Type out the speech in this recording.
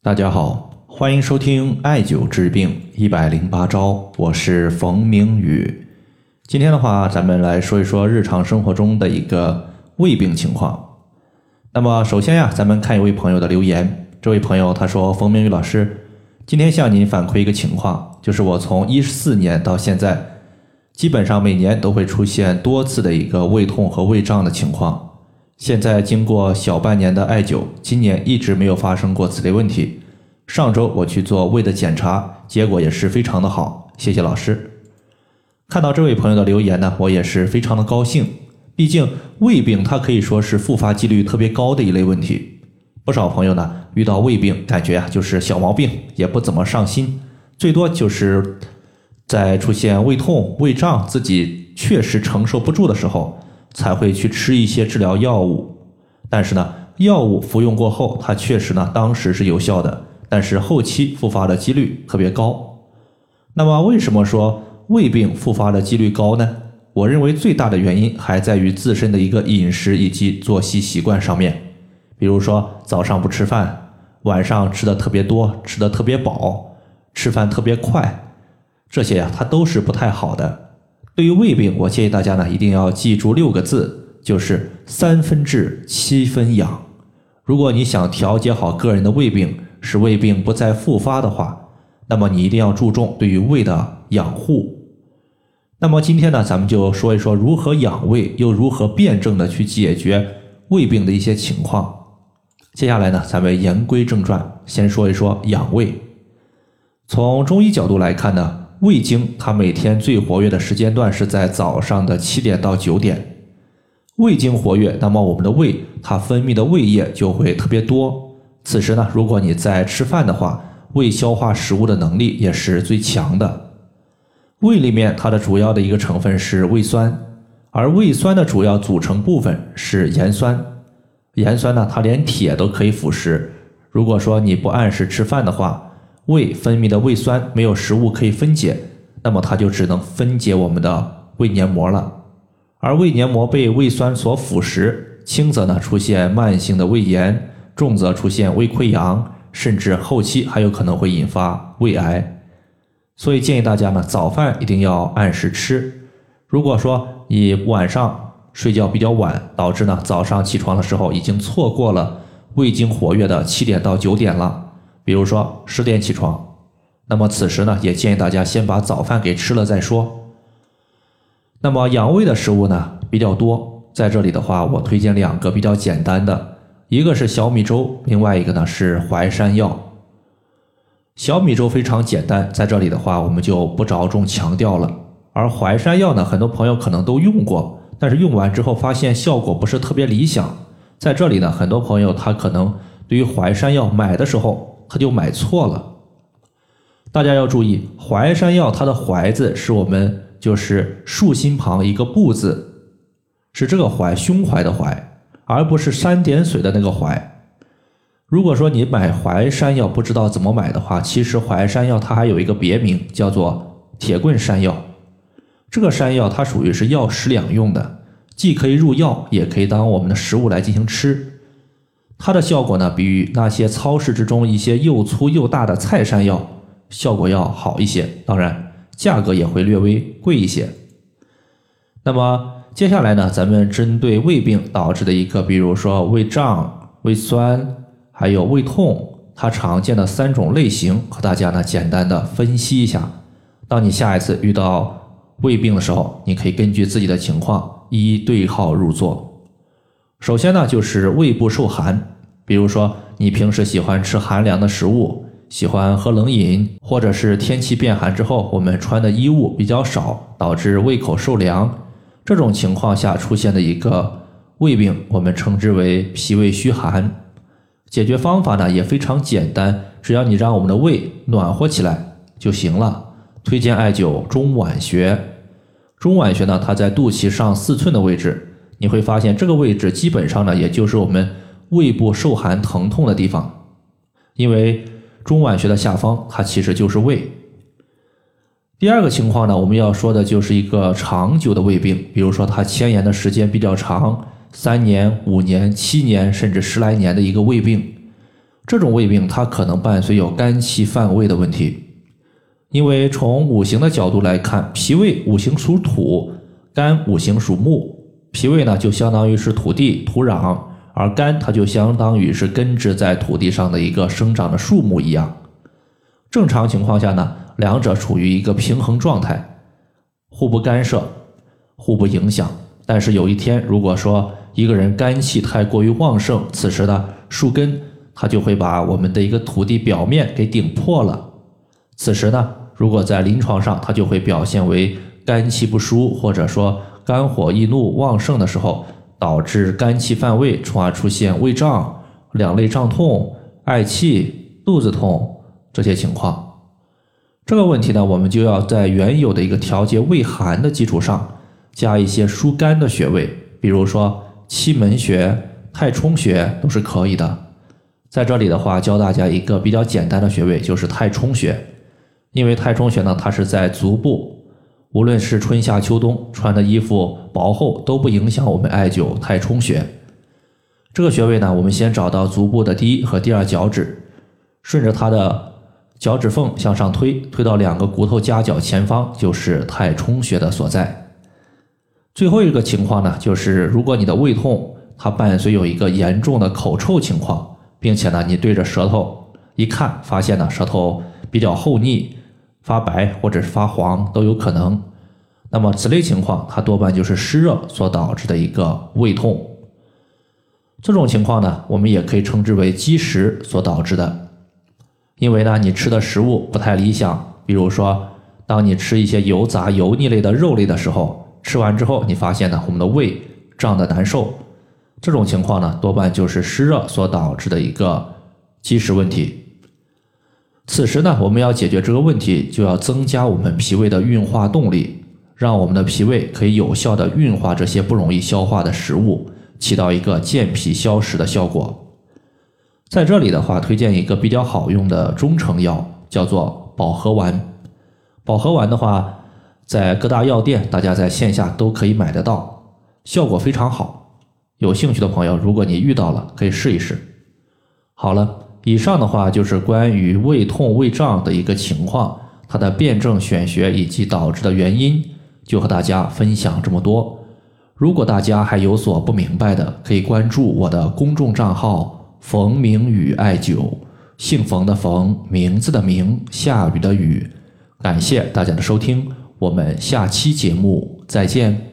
大家好，欢迎收听艾灸治病一百零八招，我是冯明宇。今天的话，咱们来说一说日常生活中的一个胃病情况。那么首先呀，咱们看一位朋友的留言。这位朋友他说：“冯明宇老师，今天向您反馈一个情况，就是我从一四年到现在，基本上每年都会出现多次的一个胃痛和胃胀的情况。”现在经过小半年的艾灸，今年一直没有发生过此类问题。上周我去做胃的检查，结果也是非常的好。谢谢老师。看到这位朋友的留言呢，我也是非常的高兴。毕竟胃病它可以说是复发几率特别高的一类问题。不少朋友呢遇到胃病，感觉啊就是小毛病，也不怎么上心，最多就是在出现胃痛、胃胀，自己确实承受不住的时候。才会去吃一些治疗药物，但是呢，药物服用过后，它确实呢当时是有效的，但是后期复发的几率特别高。那么为什么说胃病复发的几率高呢？我认为最大的原因还在于自身的一个饮食以及作息习惯上面，比如说早上不吃饭，晚上吃的特别多，吃的特别饱，吃饭特别快，这些呀它都是不太好的。对于胃病，我建议大家呢一定要记住六个字，就是三分治七分养。如果你想调节好个人的胃病，使胃病不再复发的话，那么你一定要注重对于胃的养护。那么今天呢，咱们就说一说如何养胃，又如何辩证的去解决胃病的一些情况。接下来呢，咱们言归正传，先说一说养胃。从中医角度来看呢。胃经它每天最活跃的时间段是在早上的七点到九点，胃经活跃，那么我们的胃它分泌的胃液就会特别多。此时呢，如果你在吃饭的话，胃消化食物的能力也是最强的。胃里面它的主要的一个成分是胃酸，而胃酸的主要组成部分是盐酸。盐酸呢，它连铁都可以腐蚀。如果说你不按时吃饭的话，胃分泌的胃酸没有食物可以分解，那么它就只能分解我们的胃黏膜了。而胃黏膜被胃酸所腐蚀，轻则呢出现慢性的胃炎，重则出现胃溃疡，甚至后期还有可能会引发胃癌。所以建议大家呢早饭一定要按时吃。如果说你晚上睡觉比较晚，导致呢早上起床的时候已经错过了胃经活跃的七点到九点了。比如说十点起床，那么此时呢，也建议大家先把早饭给吃了再说。那么养胃的食物呢比较多，在这里的话，我推荐两个比较简单的，一个是小米粥，另外一个呢是淮山药。小米粥非常简单，在这里的话，我们就不着重强调了。而淮山药呢，很多朋友可能都用过，但是用完之后发现效果不是特别理想。在这里呢，很多朋友他可能对于淮山药买的时候。他就买错了，大家要注意，淮山药它的“淮”字是我们就是竖心旁一个“不”字，是这个“怀”胸怀的“怀”，而不是三点水的那个“怀”。如果说你买淮山药不知道怎么买的话，其实淮山药它还有一个别名叫做铁棍山药。这个山药它属于是药食两用的，既可以入药，也可以当我们的食物来进行吃。它的效果呢，比那些超市之中一些又粗又大的菜山药效果要好一些，当然价格也会略微贵一些。那么接下来呢，咱们针对胃病导致的一个，比如说胃胀、胃酸，还有胃痛，它常见的三种类型，和大家呢简单的分析一下。当你下一次遇到胃病的时候，你可以根据自己的情况一一对号入座。首先呢，就是胃部受寒，比如说你平时喜欢吃寒凉的食物，喜欢喝冷饮，或者是天气变寒之后，我们穿的衣物比较少，导致胃口受凉，这种情况下出现的一个胃病，我们称之为脾胃虚寒。解决方法呢也非常简单，只要你让我们的胃暖和起来就行了。推荐艾灸中脘穴，中脘穴呢，它在肚脐上四寸的位置。你会发现这个位置基本上呢，也就是我们胃部受寒疼痛的地方，因为中脘穴的下方它其实就是胃。第二个情况呢，我们要说的就是一个长久的胃病，比如说它牵延的时间比较长，三年、五年、七年甚至十来年的一个胃病。这种胃病它可能伴随有肝气犯胃的问题。因为从五行的角度来看，脾胃五行属土，肝五行属木，脾胃呢就相当于是土地土壤，而肝它就相当于是根植在土地上的一个生长的树木一样。正常情况下呢，两者处于一个平衡状态，互不干涉，互不影响。但是有一天，如果说一个人肝气太过于旺盛，此时呢，树根它就会把我们的一个土地表面给顶破了。此时呢，如果在临床上，它就会表现为肝气不舒，或者说肝火易怒旺盛的时候，导致肝气犯胃，从而出现胃胀、两肋胀痛、嗳气、肚子痛这些情况。这个问题呢，我们就要在原有的一个调节胃寒的基础上。加一些疏肝的穴位，比如说期门穴、太冲穴都是可以的。在这里的话，教大家一个比较简单的穴位，就是太冲穴。因为太冲穴呢，它是在足部，无论是春夏秋冬，穿的衣服薄厚都不影响我们艾灸太冲穴。这个穴位呢，我们先找到足部的第一和第二脚趾，顺着它的脚趾缝向上推，推到两个骨头夹角前方，就是太冲穴的所在。最后一个情况呢，就是如果你的胃痛，它伴随有一个严重的口臭情况，并且呢，你对着舌头一看，发现呢舌头比较厚腻、发白或者是发黄都有可能。那么此类情况，它多半就是湿热所导致的一个胃痛。这种情况呢，我们也可以称之为积食所导致的，因为呢，你吃的食物不太理想，比如说，当你吃一些油炸、油腻类的肉类的时候。吃完之后，你发现呢，我们的胃胀得难受，这种情况呢，多半就是湿热所导致的一个积食问题。此时呢，我们要解决这个问题，就要增加我们脾胃的运化动力，让我们的脾胃可以有效的运化这些不容易消化的食物，起到一个健脾消食的效果。在这里的话，推荐一个比较好用的中成药，叫做保和丸。保和丸的话。在各大药店，大家在线下都可以买得到，效果非常好。有兴趣的朋友，如果你遇到了，可以试一试。好了，以上的话就是关于胃痛、胃胀的一个情况，它的辨证选穴以及导致的原因，就和大家分享这么多。如果大家还有所不明白的，可以关注我的公众账号“冯明宇艾灸”，姓冯的冯，名字的名，下雨的雨。感谢大家的收听。我们下期节目再见。